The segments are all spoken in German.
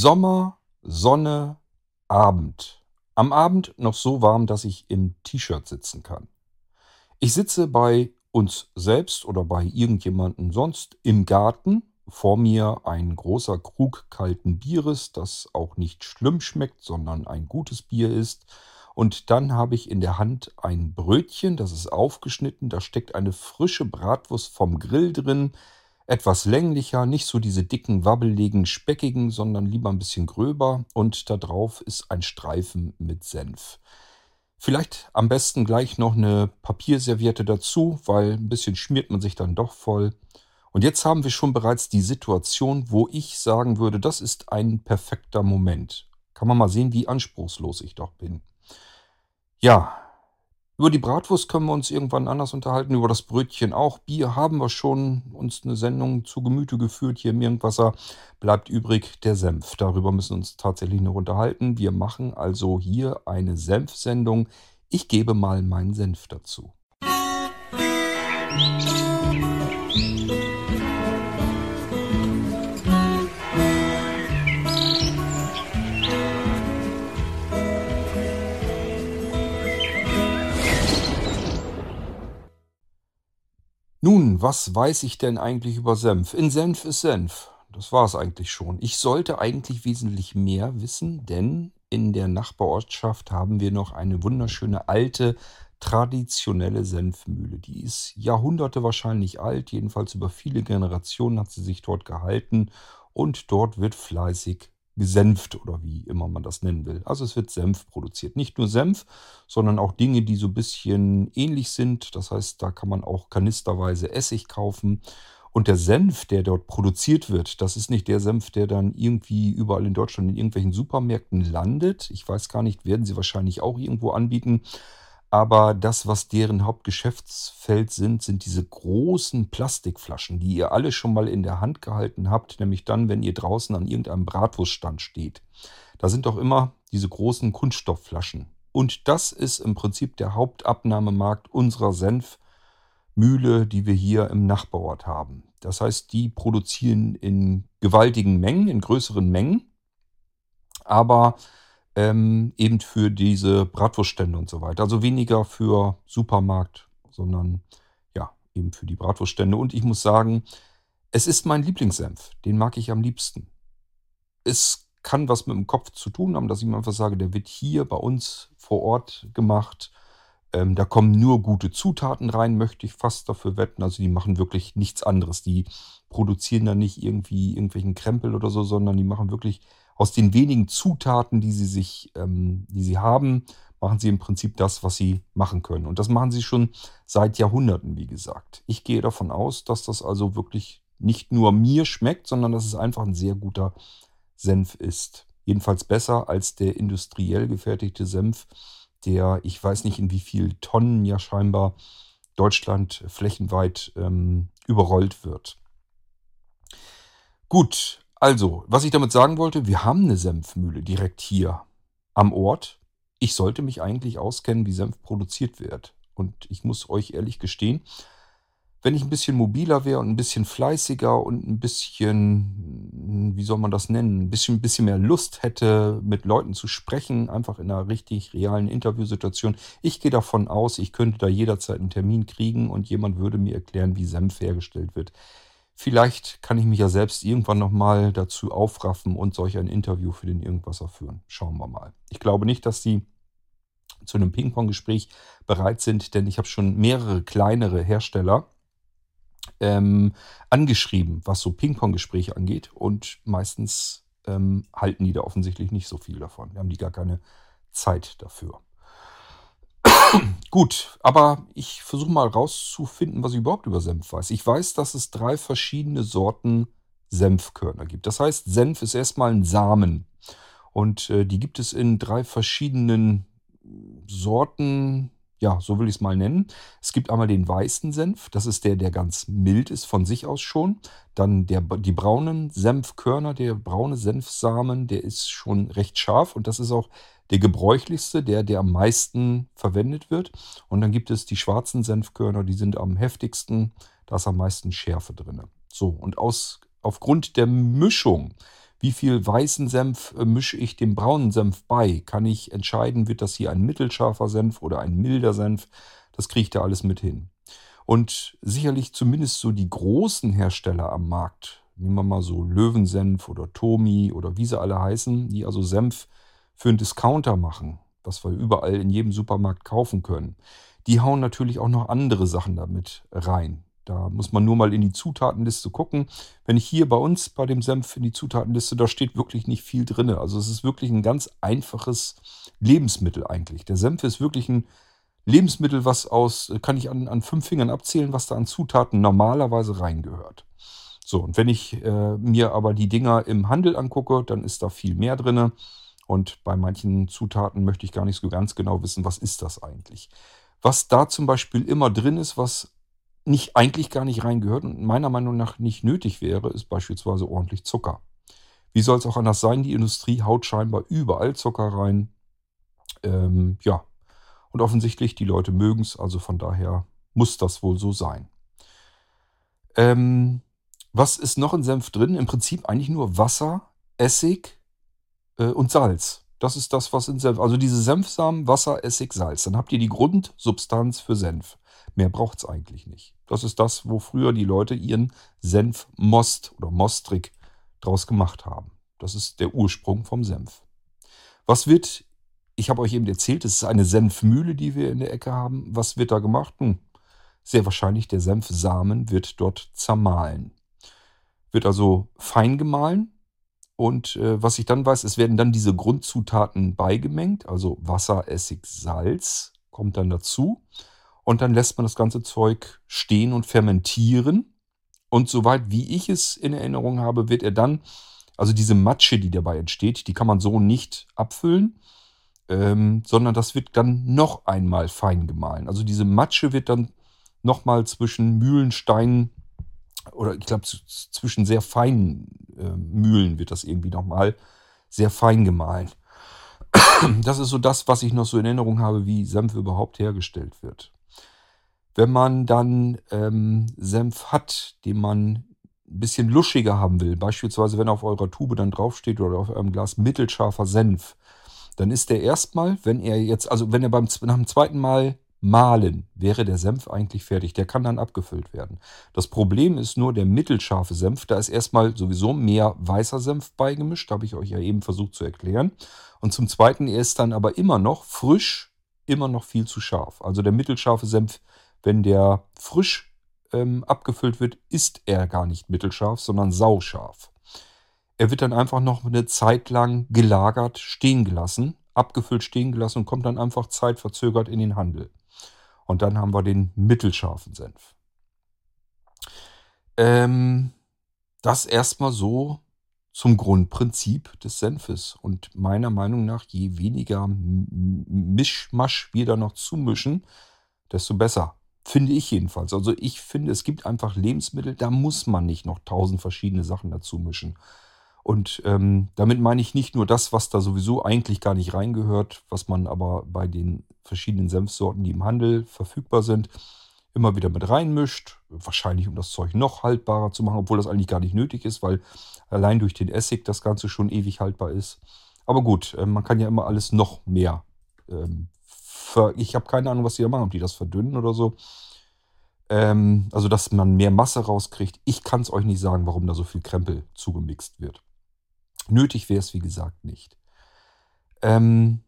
Sommer, Sonne, Abend. Am Abend noch so warm, dass ich im T-Shirt sitzen kann. Ich sitze bei uns selbst oder bei irgendjemandem sonst im Garten. Vor mir ein großer Krug kalten Bieres, das auch nicht schlimm schmeckt, sondern ein gutes Bier ist. Und dann habe ich in der Hand ein Brötchen, das ist aufgeschnitten, da steckt eine frische Bratwurst vom Grill drin, etwas länglicher, nicht so diese dicken, wabbeligen, speckigen, sondern lieber ein bisschen gröber und da drauf ist ein Streifen mit Senf. Vielleicht am besten gleich noch eine Papierserviette dazu, weil ein bisschen schmiert man sich dann doch voll. Und jetzt haben wir schon bereits die Situation, wo ich sagen würde, das ist ein perfekter Moment. Kann man mal sehen, wie anspruchslos ich doch bin. Ja, über die Bratwurst können wir uns irgendwann anders unterhalten, über das Brötchen auch. Bier haben wir schon uns eine Sendung zu Gemüte geführt hier im Irgendwasser. Bleibt übrig der Senf. Darüber müssen wir uns tatsächlich noch unterhalten. Wir machen also hier eine Senfsendung. Ich gebe mal meinen Senf dazu. Musik Nun, was weiß ich denn eigentlich über Senf? In Senf ist Senf. Das war es eigentlich schon. Ich sollte eigentlich wesentlich mehr wissen, denn in der Nachbarortschaft haben wir noch eine wunderschöne alte, traditionelle Senfmühle. Die ist Jahrhunderte wahrscheinlich alt, jedenfalls über viele Generationen hat sie sich dort gehalten und dort wird fleißig gesenft oder wie immer man das nennen will. Also es wird Senf produziert. Nicht nur Senf, sondern auch Dinge, die so ein bisschen ähnlich sind. Das heißt, da kann man auch kanisterweise Essig kaufen. Und der Senf, der dort produziert wird, das ist nicht der Senf, der dann irgendwie überall in Deutschland in irgendwelchen Supermärkten landet. Ich weiß gar nicht, werden sie wahrscheinlich auch irgendwo anbieten. Aber das, was deren Hauptgeschäftsfeld sind, sind diese großen Plastikflaschen, die ihr alle schon mal in der Hand gehalten habt, nämlich dann, wenn ihr draußen an irgendeinem Bratwurststand steht. Da sind doch immer diese großen Kunststoffflaschen. Und das ist im Prinzip der Hauptabnahmemarkt unserer Senfmühle, die wir hier im Nachbarort haben. Das heißt, die produzieren in gewaltigen Mengen, in größeren Mengen, aber ähm, eben für diese Bratwurststände und so weiter. Also weniger für Supermarkt, sondern ja, eben für die Bratwurststände. Und ich muss sagen, es ist mein Lieblingssenf. Den mag ich am liebsten. Es kann was mit dem Kopf zu tun haben, dass ich mir einfach sage, der wird hier bei uns vor Ort gemacht. Ähm, da kommen nur gute Zutaten rein, möchte ich fast dafür wetten. Also die machen wirklich nichts anderes. Die produzieren da nicht irgendwie irgendwelchen Krempel oder so, sondern die machen wirklich aus den wenigen Zutaten, die sie sich, ähm, die sie haben, machen sie im Prinzip das, was sie machen können. Und das machen sie schon seit Jahrhunderten, wie gesagt. Ich gehe davon aus, dass das also wirklich nicht nur mir schmeckt, sondern dass es einfach ein sehr guter Senf ist. Jedenfalls besser als der industriell gefertigte Senf, der ich weiß nicht in wie viel Tonnen ja scheinbar Deutschland flächenweit ähm, überrollt wird. Gut, also, was ich damit sagen wollte, wir haben eine Senfmühle direkt hier am Ort. Ich sollte mich eigentlich auskennen, wie Senf produziert wird. Und ich muss euch ehrlich gestehen, wenn ich ein bisschen mobiler wäre und ein bisschen fleißiger und ein bisschen, wie soll man das nennen, ein bisschen, ein bisschen mehr Lust hätte, mit Leuten zu sprechen, einfach in einer richtig realen Interviewsituation. Ich gehe davon aus, ich könnte da jederzeit einen Termin kriegen und jemand würde mir erklären, wie Senf hergestellt wird. Vielleicht kann ich mich ja selbst irgendwann nochmal dazu aufraffen und solch ein Interview für den Irgendwasser führen. Schauen wir mal. Ich glaube nicht, dass die zu einem Ping-Pong-Gespräch bereit sind, denn ich habe schon mehrere kleinere Hersteller ähm, angeschrieben, was so Ping-Pong-Gespräche angeht. Und meistens ähm, halten die da offensichtlich nicht so viel davon. Da haben die gar keine Zeit dafür. Gut, aber ich versuche mal rauszufinden, was ich überhaupt über Senf weiß. Ich weiß, dass es drei verschiedene Sorten Senfkörner gibt. Das heißt, Senf ist erstmal ein Samen. Und äh, die gibt es in drei verschiedenen Sorten, ja, so will ich es mal nennen. Es gibt einmal den weißen Senf, das ist der, der ganz mild ist von sich aus schon. Dann der, die braunen Senfkörner, der braune Senfsamen, der ist schon recht scharf und das ist auch der gebräuchlichste, der, der am meisten verwendet wird. Und dann gibt es die schwarzen Senfkörner, die sind am heftigsten, da ist am meisten Schärfe drin. So, und aus, aufgrund der Mischung Wie viel weißen Senf äh, mische ich dem braunen Senf bei? Kann ich entscheiden, wird das hier ein mittelscharfer Senf oder ein milder Senf? Das kriege ich da alles mit hin. Und sicherlich zumindest so die großen Hersteller am Markt, nehmen wir mal so Löwensenf oder Tomi oder wie sie alle heißen, die also Senf für einen Discounter machen, was wir überall in jedem Supermarkt kaufen können. Die hauen natürlich auch noch andere Sachen damit rein. Da muss man nur mal in die Zutatenliste gucken. Wenn ich hier bei uns bei dem Senf in die Zutatenliste, da steht wirklich nicht viel drin. Also es ist wirklich ein ganz einfaches Lebensmittel eigentlich. Der Senf ist wirklich ein Lebensmittel, was aus, kann ich an, an fünf Fingern abzählen, was da an Zutaten normalerweise reingehört. So, und wenn ich äh, mir aber die Dinger im Handel angucke, dann ist da viel mehr drin. Und bei manchen Zutaten möchte ich gar nicht so ganz genau wissen, was ist das eigentlich. Was da zum Beispiel immer drin ist, was nicht eigentlich gar nicht reingehört und meiner Meinung nach nicht nötig wäre, ist beispielsweise ordentlich Zucker. Wie soll es auch anders sein? Die Industrie haut scheinbar überall Zucker rein. Ähm, ja, und offensichtlich, die Leute mögen es, also von daher muss das wohl so sein. Ähm, was ist noch in Senf drin? Im Prinzip eigentlich nur Wasser, Essig und Salz. Das ist das, was in Senf. Also diese Senfsamen, Wasser, Essig, Salz. Dann habt ihr die Grundsubstanz für Senf. Mehr braucht es eigentlich nicht. Das ist das, wo früher die Leute ihren Senfmost oder Mostrik draus gemacht haben. Das ist der Ursprung vom Senf. Was wird ich habe euch eben erzählt, es ist eine Senfmühle, die wir in der Ecke haben. Was wird da gemacht? Nun, sehr wahrscheinlich der Senfsamen wird dort zermahlen. Wird also fein gemahlen. Und äh, was ich dann weiß, es werden dann diese Grundzutaten beigemengt, also Wasser, Essig, Salz kommt dann dazu. Und dann lässt man das ganze Zeug stehen und fermentieren. Und soweit wie ich es in Erinnerung habe, wird er dann, also diese Matsche, die dabei entsteht, die kann man so nicht abfüllen ähm, sondern das wird dann noch einmal fein gemahlen. Also diese Matsche wird dann nochmal zwischen Mühlensteinen oder ich glaube zwischen sehr feinen äh, Mühlen wird das irgendwie nochmal sehr fein gemahlen. Das ist so das, was ich noch so in Erinnerung habe, wie Senf überhaupt hergestellt wird. Wenn man dann ähm, Senf hat, den man ein bisschen luschiger haben will, beispielsweise wenn auf eurer Tube dann draufsteht oder auf eurem Glas mittelscharfer Senf, dann ist der erstmal, wenn er jetzt, also wenn er beim nach dem zweiten Mal mahlen, wäre der Senf eigentlich fertig. Der kann dann abgefüllt werden. Das Problem ist nur der mittelscharfe Senf. Da ist erstmal sowieso mehr weißer Senf beigemischt, habe ich euch ja eben versucht zu erklären. Und zum Zweiten, er ist dann aber immer noch frisch, immer noch viel zu scharf. Also der mittelscharfe Senf, wenn der frisch ähm, abgefüllt wird, ist er gar nicht mittelscharf, sondern sauscharf. Er wird dann einfach noch eine Zeit lang gelagert, stehen gelassen, abgefüllt stehen gelassen und kommt dann einfach zeitverzögert in den Handel. Und dann haben wir den mittelscharfen Senf. Ähm, das erstmal so zum Grundprinzip des Senfes. Und meiner Meinung nach, je weniger Mischmasch wir da noch zumischen, desto besser. Finde ich jedenfalls. Also ich finde, es gibt einfach Lebensmittel, da muss man nicht noch tausend verschiedene Sachen dazu mischen. Und ähm, damit meine ich nicht nur das, was da sowieso eigentlich gar nicht reingehört, was man aber bei den verschiedenen Senfsorten, die im Handel verfügbar sind, immer wieder mit reinmischt. Wahrscheinlich, um das Zeug noch haltbarer zu machen, obwohl das eigentlich gar nicht nötig ist, weil allein durch den Essig das Ganze schon ewig haltbar ist. Aber gut, äh, man kann ja immer alles noch mehr. Ähm, ich habe keine Ahnung, was die da machen, ob die das verdünnen oder so. Ähm, also, dass man mehr Masse rauskriegt. Ich kann es euch nicht sagen, warum da so viel Krempel zugemixt wird. Nötig wäre es, wie gesagt, nicht. Ähm,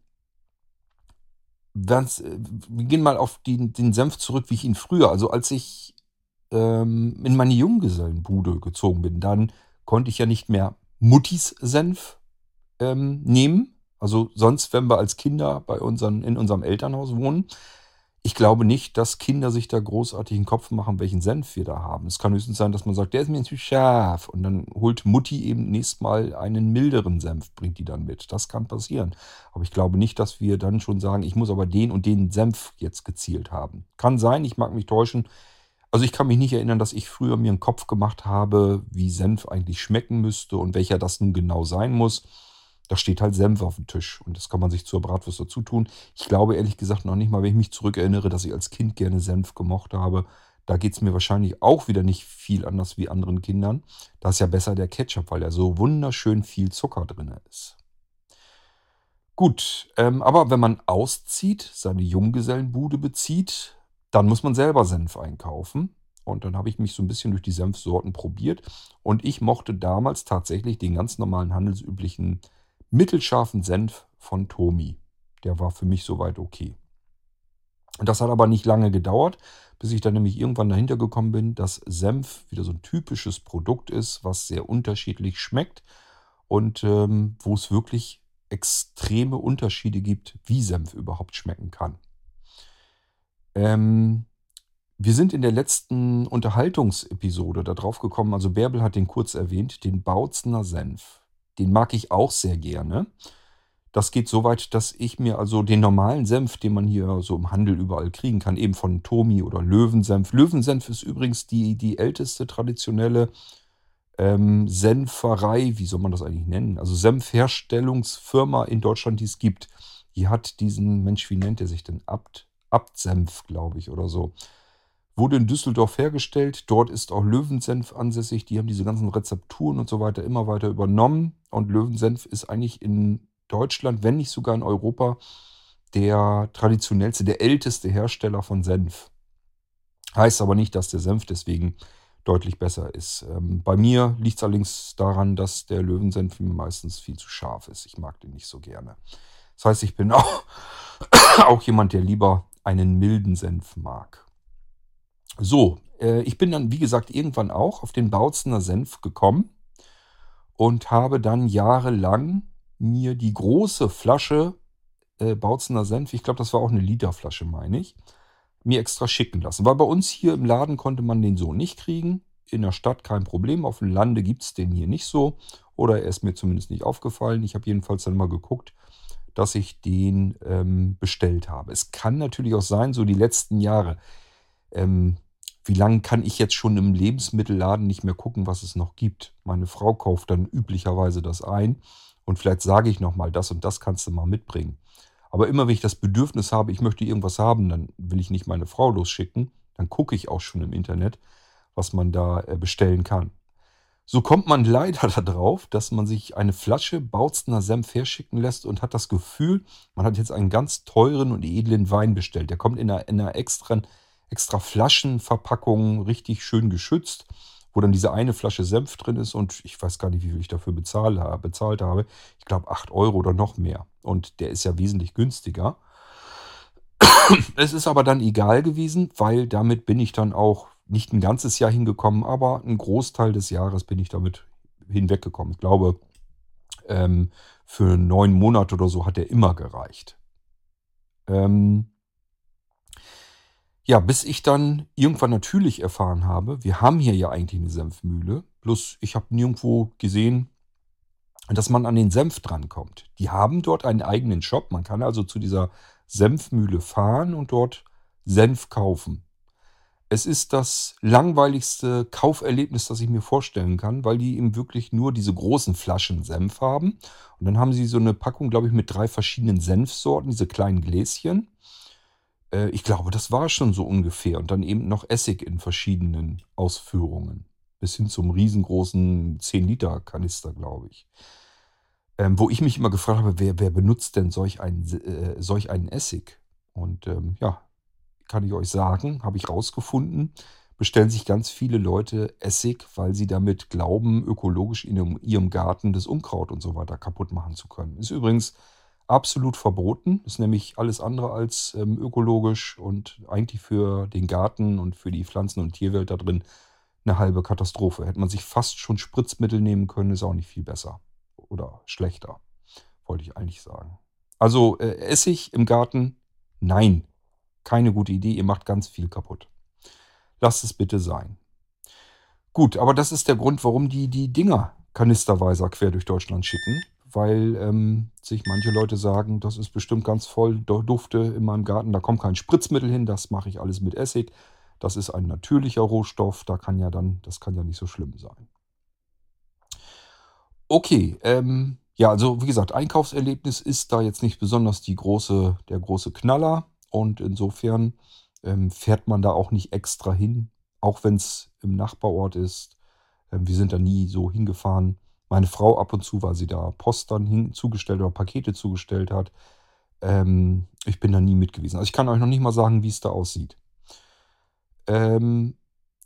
wir gehen mal auf den, den Senf zurück, wie ich ihn früher, also als ich ähm, in meine Junggesellenbude gezogen bin, dann konnte ich ja nicht mehr Muttis Senf ähm, nehmen. Also sonst, wenn wir als Kinder bei unseren, in unserem Elternhaus wohnen, ich glaube nicht, dass Kinder sich da großartig einen Kopf machen, welchen Senf wir da haben. Es kann höchstens sein, dass man sagt, der ist mir zu scharf. Und dann holt Mutti eben nächstes Mal einen milderen Senf, bringt die dann mit. Das kann passieren. Aber ich glaube nicht, dass wir dann schon sagen, ich muss aber den und den Senf jetzt gezielt haben. Kann sein, ich mag mich täuschen. Also ich kann mich nicht erinnern, dass ich früher mir einen Kopf gemacht habe, wie Senf eigentlich schmecken müsste und welcher das nun genau sein muss. Da steht halt Senf auf dem Tisch und das kann man sich zur Bratwurst dazu tun. Ich glaube ehrlich gesagt noch nicht mal, wenn ich mich zurückerinnere, dass ich als Kind gerne Senf gemocht habe. Da geht es mir wahrscheinlich auch wieder nicht viel anders wie anderen Kindern. Da ist ja besser der Ketchup, weil da so wunderschön viel Zucker drin ist. Gut, ähm, aber wenn man auszieht, seine Junggesellenbude bezieht, dann muss man selber Senf einkaufen. Und dann habe ich mich so ein bisschen durch die Senfsorten probiert. Und ich mochte damals tatsächlich den ganz normalen handelsüblichen mittelscharfen Senf von Tomi. Der war für mich soweit okay. Und das hat aber nicht lange gedauert, bis ich dann nämlich irgendwann dahinter gekommen bin, dass Senf wieder so ein typisches Produkt ist, was sehr unterschiedlich schmeckt und ähm, wo es wirklich extreme Unterschiede gibt, wie Senf überhaupt schmecken kann. Ähm, wir sind in der letzten Unterhaltungsepisode darauf gekommen, also Bärbel hat den kurz erwähnt, den Bautzner Senf. Den mag ich auch sehr gerne. Das geht so weit, dass ich mir also den normalen Senf, den man hier so im Handel überall kriegen kann, eben von Tomi oder Löwensenf. Löwensenf ist übrigens die, die älteste traditionelle ähm, Senferei, wie soll man das eigentlich nennen? Also Senfherstellungsfirma in Deutschland, die es gibt. Die hat diesen, Mensch, wie nennt er sich denn? Abt, Abtsenf, glaube ich, oder so. Wurde in Düsseldorf hergestellt. Dort ist auch Löwensenf ansässig. Die haben diese ganzen Rezepturen und so weiter immer weiter übernommen. Und Löwensenf ist eigentlich in Deutschland, wenn nicht sogar in Europa, der traditionellste, der älteste Hersteller von Senf. Heißt aber nicht, dass der Senf deswegen deutlich besser ist. Ähm, bei mir liegt es allerdings daran, dass der Löwensenf meistens viel zu scharf ist. Ich mag den nicht so gerne. Das heißt, ich bin auch, auch jemand, der lieber einen milden Senf mag. So, äh, ich bin dann, wie gesagt, irgendwann auch auf den Bautzener Senf gekommen und habe dann jahrelang mir die große Flasche äh, Bautzener Senf, ich glaube, das war auch eine Literflasche, meine ich, mir extra schicken lassen. Weil bei uns hier im Laden konnte man den so nicht kriegen. In der Stadt kein Problem. Auf dem Lande gibt es den hier nicht so. Oder er ist mir zumindest nicht aufgefallen. Ich habe jedenfalls dann mal geguckt, dass ich den ähm, bestellt habe. Es kann natürlich auch sein, so die letzten Jahre. Ähm, wie lange kann ich jetzt schon im Lebensmittelladen nicht mehr gucken, was es noch gibt? Meine Frau kauft dann üblicherweise das ein und vielleicht sage ich nochmal, das und das kannst du mal mitbringen. Aber immer wenn ich das Bedürfnis habe, ich möchte irgendwas haben, dann will ich nicht meine Frau losschicken. Dann gucke ich auch schon im Internet, was man da äh, bestellen kann. So kommt man leider darauf, dass man sich eine Flasche Bautzener Senf herschicken lässt und hat das Gefühl, man hat jetzt einen ganz teuren und edlen Wein bestellt. Der kommt in einer, in einer extra, extra Flaschenverpackung, richtig schön geschützt wo dann diese eine Flasche Senf drin ist und ich weiß gar nicht, wie viel ich dafür bezahlt habe. Ich glaube 8 Euro oder noch mehr. Und der ist ja wesentlich günstiger. Es ist aber dann egal gewesen, weil damit bin ich dann auch nicht ein ganzes Jahr hingekommen, aber einen Großteil des Jahres bin ich damit hinweggekommen. Ich glaube, ähm, für neun Monate oder so hat er immer gereicht. Ähm, ja, bis ich dann irgendwann natürlich erfahren habe, wir haben hier ja eigentlich eine Senfmühle, bloß ich habe nirgendwo gesehen, dass man an den Senf drankommt. Die haben dort einen eigenen Shop, man kann also zu dieser Senfmühle fahren und dort Senf kaufen. Es ist das langweiligste Kauferlebnis, das ich mir vorstellen kann, weil die eben wirklich nur diese großen Flaschen Senf haben. Und dann haben sie so eine Packung, glaube ich, mit drei verschiedenen Senfsorten, diese kleinen Gläschen. Äh, ich glaube, das war schon so ungefähr. Und dann eben noch Essig in verschiedenen Ausführungen. Bis hin zum riesengroßen 10-Liter-Kanister, glaube ich. Ähm, wo ich mich immer gefragt habe, wer, wer benutzt denn solch einen, äh, solch einen Essig? Und ähm, ja, kann ich euch sagen, habe ich rausgefunden, bestellen sich ganz viele Leute Essig, weil sie damit glauben, ökologisch in ihrem Garten das Unkraut und so weiter kaputt machen zu können. Ist übrigens absolut verboten. Ist nämlich alles andere als ähm, ökologisch und eigentlich für den Garten und für die Pflanzen- und Tierwelt da drin eine halbe Katastrophe. Hätte man sich fast schon Spritzmittel nehmen können, ist auch nicht viel besser oder schlechter, wollte ich eigentlich sagen. Also äh, Essig im Garten, nein, keine gute Idee. Ihr macht ganz viel kaputt. Lasst es bitte sein. Gut, aber das ist der Grund, warum die die Dinger kanisterweise quer durch Deutschland schicken weil ähm, sich manche Leute sagen, das ist bestimmt ganz voll Dufte in meinem Garten, da kommt kein Spritzmittel hin, das mache ich alles mit Essig. Das ist ein natürlicher Rohstoff, da kann ja dann, das kann ja nicht so schlimm sein. Okay, ähm, ja, also wie gesagt, Einkaufserlebnis ist da jetzt nicht besonders die große, der große Knaller und insofern ähm, fährt man da auch nicht extra hin, auch wenn es im Nachbarort ist. Ähm, wir sind da nie so hingefahren. Meine Frau ab und zu, weil sie da Post dann hin, zugestellt oder Pakete zugestellt hat. Ähm, ich bin da nie mit gewesen. Also ich kann euch noch nicht mal sagen, wie es da aussieht. Ähm,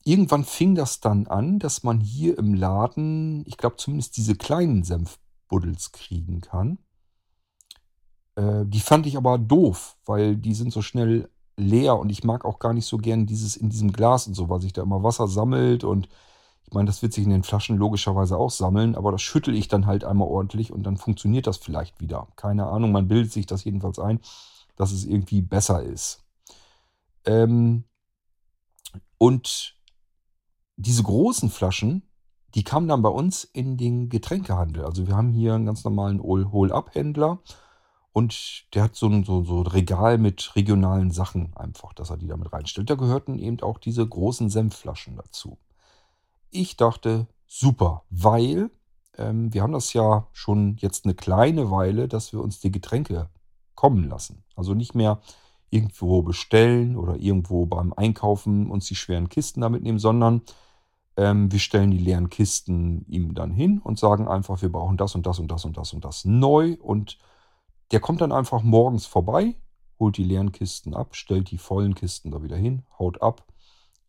irgendwann fing das dann an, dass man hier im Laden, ich glaube zumindest diese kleinen Senfbuddels kriegen kann. Äh, die fand ich aber doof, weil die sind so schnell leer und ich mag auch gar nicht so gern dieses in diesem Glas und so, weil sich da immer Wasser sammelt und ich meine, das wird sich in den Flaschen logischerweise auch sammeln, aber das schüttel ich dann halt einmal ordentlich und dann funktioniert das vielleicht wieder. Keine Ahnung, man bildet sich das jedenfalls ein, dass es irgendwie besser ist. Ähm, und diese großen Flaschen, die kamen dann bei uns in den Getränkehandel. Also wir haben hier einen ganz normalen Hol-Up-Händler und der hat so ein, so, so ein Regal mit regionalen Sachen einfach, dass er die damit reinstellt. Da gehörten eben auch diese großen Senfflaschen dazu. Ich dachte, super, weil ähm, wir haben das ja schon jetzt eine kleine Weile, dass wir uns die Getränke kommen lassen. Also nicht mehr irgendwo bestellen oder irgendwo beim Einkaufen uns die schweren Kisten damit nehmen, sondern ähm, wir stellen die leeren Kisten ihm dann hin und sagen einfach, wir brauchen das und das und das und das und das neu. Und der kommt dann einfach morgens vorbei, holt die leeren Kisten ab, stellt die vollen Kisten da wieder hin, haut ab.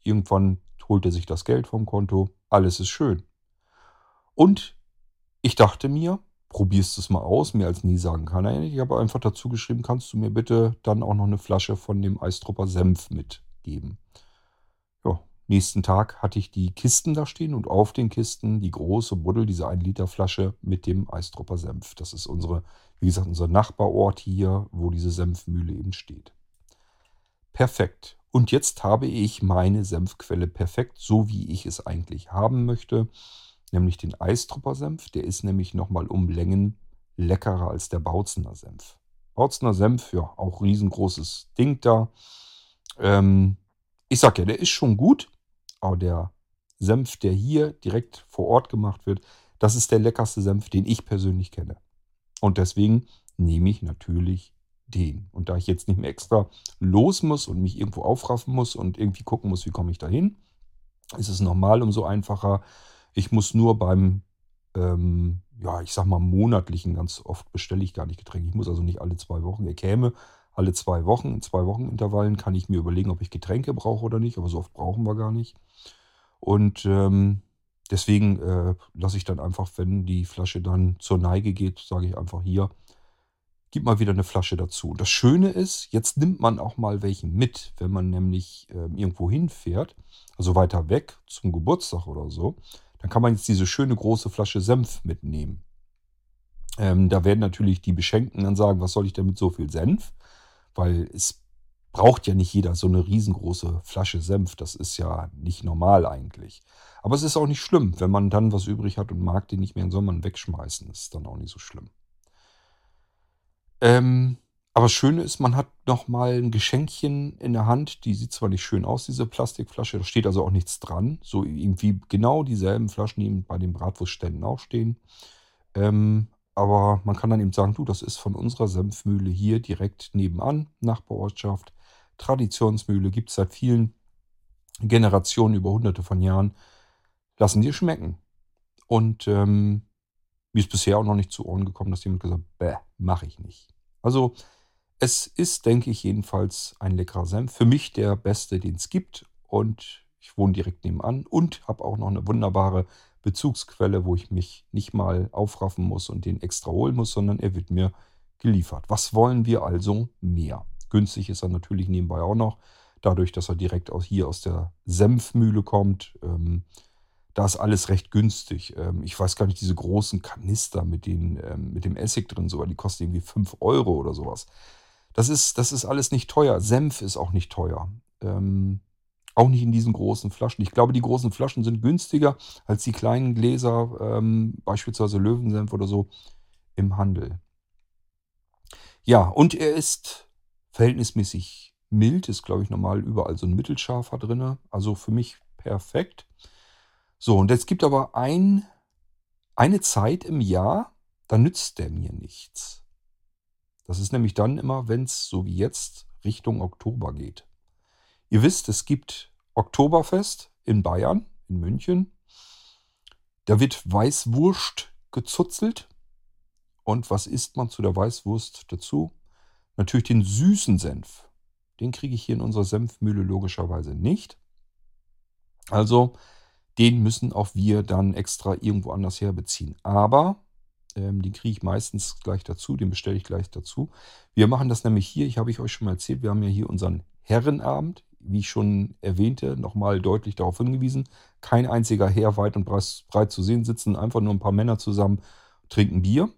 Irgendwann holt er sich das Geld vom Konto. Alles ist schön. Und ich dachte mir, probierst es mal aus. Mehr als nie sagen kann er nicht. Ich habe einfach dazu geschrieben, kannst du mir bitte dann auch noch eine Flasche von dem Eistrupper Senf mitgeben. Nächsten Tag hatte ich die Kisten da stehen und auf den Kisten die große Buddel, diese 1 Liter Flasche mit dem Eistropper Senf. Das ist unsere, wie gesagt, unser Nachbarort hier, wo diese Senfmühle eben steht. Perfekt. Und jetzt habe ich meine Senfquelle perfekt, so wie ich es eigentlich haben möchte. Nämlich den Eistropper Senf. Der ist nämlich nochmal um Längen leckerer als der Bautzener Senf. Bautzener Senf, ja, auch riesengroßes Ding da. Ähm, ich sag ja, der ist schon gut. Aber der Senf, der hier direkt vor Ort gemacht wird, das ist der leckerste Senf, den ich persönlich kenne. Und deswegen nehme ich natürlich den. Und da ich jetzt nicht mehr extra los muss und mich irgendwo aufraffen muss und irgendwie gucken muss, wie komme ich da hin, ist es normal umso einfacher. Ich muss nur beim, ähm, ja, ich sag mal, monatlichen, ganz oft bestelle ich gar nicht Getränke. Ich muss also nicht alle zwei Wochen. Er käme alle zwei Wochen, in zwei Wochen Intervallen kann ich mir überlegen, ob ich Getränke brauche oder nicht. Aber so oft brauchen wir gar nicht. Und ähm, deswegen äh, lasse ich dann einfach, wenn die Flasche dann zur Neige geht, sage ich einfach hier, gib mal wieder eine Flasche dazu. Und das Schöne ist, jetzt nimmt man auch mal welchen mit, wenn man nämlich äh, irgendwo hinfährt, also weiter weg zum Geburtstag oder so, dann kann man jetzt diese schöne große Flasche Senf mitnehmen. Ähm, da werden natürlich die Beschenkten dann sagen, was soll ich denn mit so viel Senf? Weil es braucht ja nicht jeder so eine riesengroße Flasche Senf. Das ist ja nicht normal eigentlich. Aber es ist auch nicht schlimm, wenn man dann was übrig hat und mag den nicht mehr, dann soll man wegschmeißen. Das ist dann auch nicht so schlimm. Ähm, aber das Schöne ist, man hat nochmal ein Geschenkchen in der Hand. Die sieht zwar nicht schön aus, diese Plastikflasche. Da steht also auch nichts dran. So irgendwie genau dieselben Flaschen, die bei den Bratwurstständen auch stehen. Ähm, aber man kann dann eben sagen, du, das ist von unserer Senfmühle hier direkt nebenan, Nachbarortschaft. Traditionsmühle gibt es seit vielen Generationen, über hunderte von Jahren. Lassen dir schmecken. Und ähm, mir ist bisher auch noch nicht zu Ohren gekommen, dass jemand gesagt hat, bäh, mache ich nicht. Also es ist, denke ich, jedenfalls ein leckerer Senf. Für mich der beste, den es gibt. Und ich wohne direkt nebenan und habe auch noch eine wunderbare Bezugsquelle, wo ich mich nicht mal aufraffen muss und den extra holen muss, sondern er wird mir geliefert. Was wollen wir also mehr? Günstig ist er natürlich nebenbei auch noch, dadurch, dass er direkt aus hier aus der Senfmühle kommt. Ähm, da ist alles recht günstig. Ähm, ich weiß gar nicht, diese großen Kanister mit, den, ähm, mit dem Essig drin, sogar, die kosten irgendwie 5 Euro oder sowas. Das ist, das ist alles nicht teuer. Senf ist auch nicht teuer. Ähm, auch nicht in diesen großen Flaschen. Ich glaube, die großen Flaschen sind günstiger als die kleinen Gläser, ähm, beispielsweise Löwensenf oder so, im Handel. Ja, und er ist verhältnismäßig mild, ist, glaube ich, normal überall so ein Mittelscharfer drin. Also für mich perfekt. So, und jetzt gibt aber ein, eine Zeit im Jahr, da nützt der mir nichts. Das ist nämlich dann immer, wenn es so wie jetzt Richtung Oktober geht. Ihr wisst, es gibt Oktoberfest in Bayern, in München. Da wird Weißwurst gezuzelt. Und was isst man zu der Weißwurst dazu? Natürlich den süßen Senf. Den kriege ich hier in unserer Senfmühle logischerweise nicht. Also den müssen auch wir dann extra irgendwo anders herbeziehen. Aber ähm, den kriege ich meistens gleich dazu, den bestelle ich gleich dazu. Wir machen das nämlich hier, ich habe ich euch schon mal erzählt, wir haben ja hier unseren Herrenabend, wie ich schon erwähnte, nochmal deutlich darauf hingewiesen. Kein einziger Herr weit und breit zu sehen sitzen, einfach nur ein paar Männer zusammen, trinken Bier.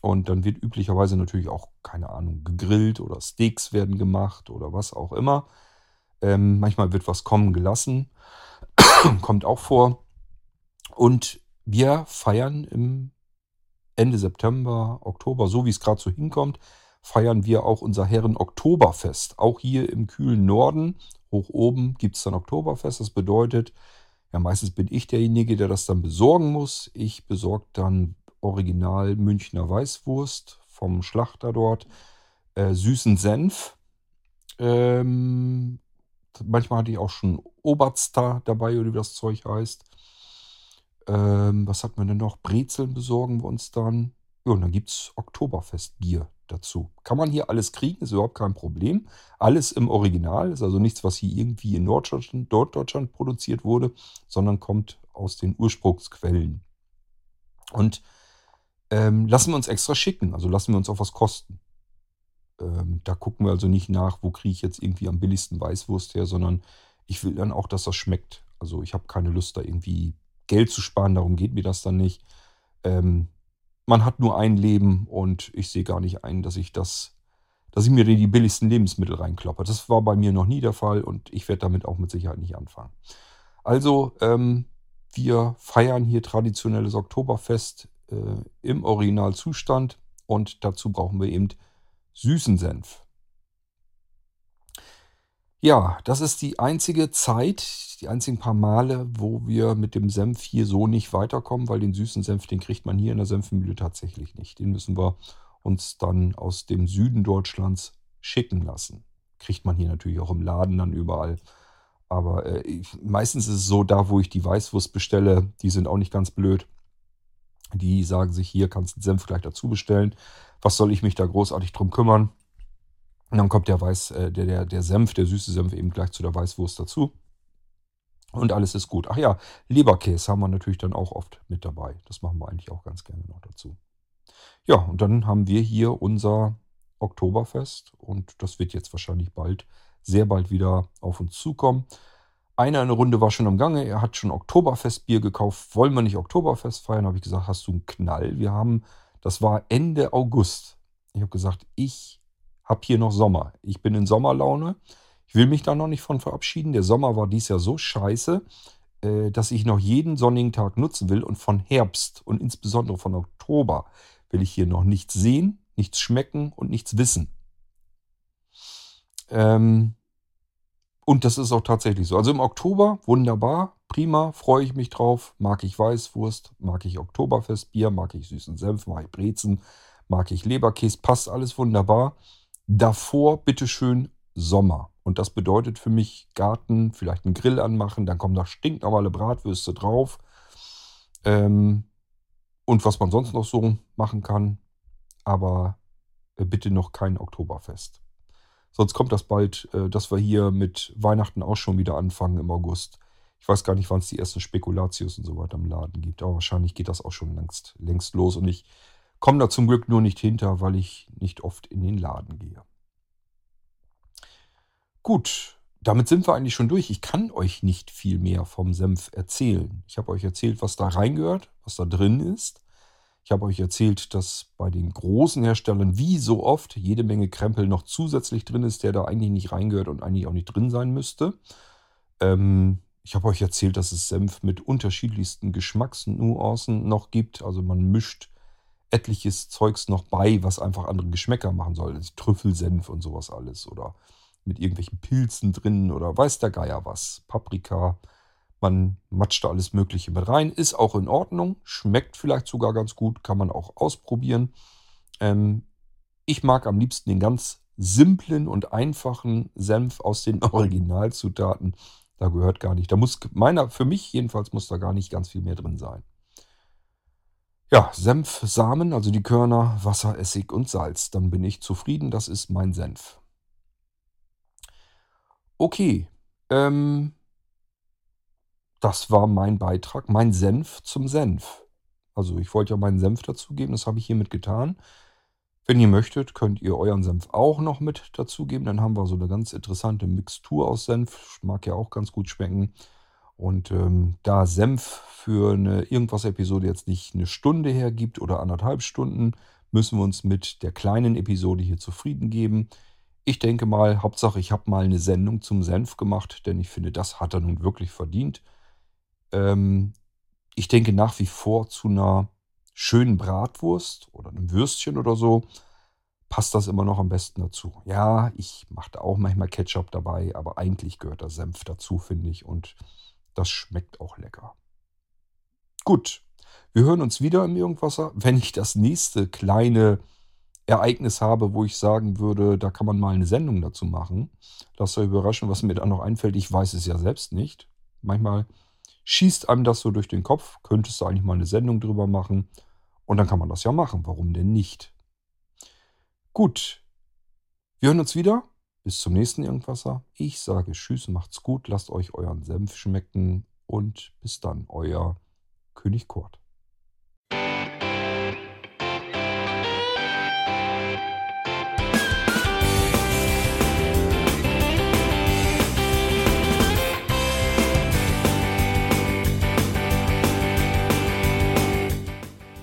Und dann wird üblicherweise natürlich auch, keine Ahnung, gegrillt oder Steaks werden gemacht oder was auch immer. Ähm, manchmal wird was kommen gelassen. Kommt auch vor. Und wir feiern im Ende September, Oktober, so wie es gerade so hinkommt, feiern wir auch unser Herren Oktoberfest. Auch hier im kühlen Norden, hoch oben, gibt es dann Oktoberfest. Das bedeutet, ja, meistens bin ich derjenige, der das dann besorgen muss. Ich besorge dann Original Münchner Weißwurst vom Schlachter dort, äh, süßen Senf. Ähm, manchmal hatte ich auch schon Oberster dabei, oder wie das Zeug heißt. Ähm, was hat man denn noch? Brezeln besorgen wir uns dann. Ja, und dann gibt es Oktoberfestbier dazu. Kann man hier alles kriegen, ist überhaupt kein Problem. Alles im Original, ist also nichts, was hier irgendwie in Norddeutschland, Norddeutschland produziert wurde, sondern kommt aus den Ursprungsquellen. Und ähm, lassen wir uns extra schicken, also lassen wir uns auch was kosten. Ähm, da gucken wir also nicht nach, wo kriege ich jetzt irgendwie am billigsten Weißwurst her, sondern ich will dann auch, dass das schmeckt. Also ich habe keine Lust, da irgendwie Geld zu sparen, darum geht mir das dann nicht. Ähm, man hat nur ein Leben und ich sehe gar nicht ein, dass ich das, dass ich mir die billigsten Lebensmittel reinkloppe. Das war bei mir noch nie der Fall und ich werde damit auch mit Sicherheit nicht anfangen. Also, ähm, wir feiern hier traditionelles Oktoberfest äh, im Originalzustand und dazu brauchen wir eben süßen Senf. Ja, das ist die einzige Zeit, die einzigen paar Male, wo wir mit dem Senf hier so nicht weiterkommen, weil den süßen Senf, den kriegt man hier in der Senfmühle tatsächlich nicht. Den müssen wir uns dann aus dem Süden Deutschlands schicken lassen. Kriegt man hier natürlich auch im Laden dann überall. Aber äh, meistens ist es so, da wo ich die Weißwurst bestelle, die sind auch nicht ganz blöd. Die sagen sich, hier kannst du Senf gleich dazu bestellen. Was soll ich mich da großartig drum kümmern? Und dann kommt der, Weiß, äh, der, der, der Senf, der süße Senf eben gleich zu der Weißwurst dazu. Und alles ist gut. Ach ja, Leberkäse haben wir natürlich dann auch oft mit dabei. Das machen wir eigentlich auch ganz gerne noch dazu. Ja, und dann haben wir hier unser Oktoberfest und das wird jetzt wahrscheinlich bald, sehr bald wieder auf uns zukommen. Einer in der Runde war schon am Gange, er hat schon Oktoberfestbier gekauft. Wollen wir nicht Oktoberfest feiern? Habe ich gesagt, hast du einen Knall? Wir haben, das war Ende August. Ich habe gesagt, ich habe hier noch Sommer. Ich bin in Sommerlaune. Ich will mich da noch nicht von verabschieden. Der Sommer war dies Jahr so scheiße, äh, dass ich noch jeden sonnigen Tag nutzen will. Und von Herbst und insbesondere von Oktober will ich hier noch nichts sehen, nichts schmecken und nichts wissen. Ähm, und das ist auch tatsächlich so. Also im Oktober, wunderbar, prima, freue ich mich drauf. Mag ich Weißwurst, mag ich Oktoberfestbier, mag ich süßen Senf, mag ich Brezen, mag ich Leberkäse, passt alles wunderbar. Davor bitteschön Sommer. Und das bedeutet für mich Garten, vielleicht einen Grill anmachen, dann kommen da stinknormale Bratwürste drauf. Ähm, und was man sonst noch so machen kann. Aber äh, bitte noch kein Oktoberfest. Sonst kommt das bald, äh, dass wir hier mit Weihnachten auch schon wieder anfangen im August. Ich weiß gar nicht, wann es die ersten Spekulatius und so weiter im Laden gibt. Aber wahrscheinlich geht das auch schon längst, längst los. Und ich Komme da zum Glück nur nicht hinter, weil ich nicht oft in den Laden gehe. Gut, damit sind wir eigentlich schon durch. Ich kann euch nicht viel mehr vom Senf erzählen. Ich habe euch erzählt, was da reingehört, was da drin ist. Ich habe euch erzählt, dass bei den großen Herstellern wie so oft jede Menge Krempel noch zusätzlich drin ist, der da eigentlich nicht reingehört und eigentlich auch nicht drin sein müsste. Ähm, ich habe euch erzählt, dass es Senf mit unterschiedlichsten Geschmacksnuancen noch gibt. Also man mischt etliches Zeugs noch bei, was einfach andere Geschmäcker machen soll. Also Trüffelsenf und sowas alles. Oder mit irgendwelchen Pilzen drin oder weiß der Geier was. Paprika. Man matscht da alles Mögliche mit rein. Ist auch in Ordnung. Schmeckt vielleicht sogar ganz gut. Kann man auch ausprobieren. Ähm, ich mag am liebsten den ganz simplen und einfachen Senf aus den Originalzutaten. Da gehört gar nicht. Da muss meiner, für mich jedenfalls muss da gar nicht ganz viel mehr drin sein. Ja, Senf, Samen, also die Körner, Wasser, Essig und Salz. Dann bin ich zufrieden. Das ist mein Senf. Okay. Ähm, das war mein Beitrag, mein Senf zum Senf. Also ich wollte ja meinen Senf dazugeben, das habe ich hiermit getan. Wenn ihr möchtet, könnt ihr euren Senf auch noch mit dazugeben. Dann haben wir so eine ganz interessante Mixtur aus Senf. Mag ja auch ganz gut schmecken. Und ähm, da Senf für eine Irgendwas-Episode jetzt nicht eine Stunde hergibt oder anderthalb Stunden, müssen wir uns mit der kleinen Episode hier zufrieden geben. Ich denke mal, Hauptsache, ich habe mal eine Sendung zum Senf gemacht, denn ich finde, das hat er nun wirklich verdient. Ähm, ich denke nach wie vor zu einer schönen Bratwurst oder einem Würstchen oder so passt das immer noch am besten dazu. Ja, ich mache da auch manchmal Ketchup dabei, aber eigentlich gehört der Senf dazu, finde ich. Und das schmeckt auch lecker. Gut, wir hören uns wieder im Irgendwasser. Wenn ich das nächste kleine Ereignis habe, wo ich sagen würde, da kann man mal eine Sendung dazu machen. Lasst euch überraschen, was mir da noch einfällt. Ich weiß es ja selbst nicht. Manchmal schießt einem das so durch den Kopf, könntest du eigentlich mal eine Sendung drüber machen. Und dann kann man das ja machen. Warum denn nicht? Gut. Wir hören uns wieder. Bis zum nächsten Irgendwasser. Ich sage Tschüss, macht's gut, lasst euch euren Senf schmecken und bis dann, euer König Kurt.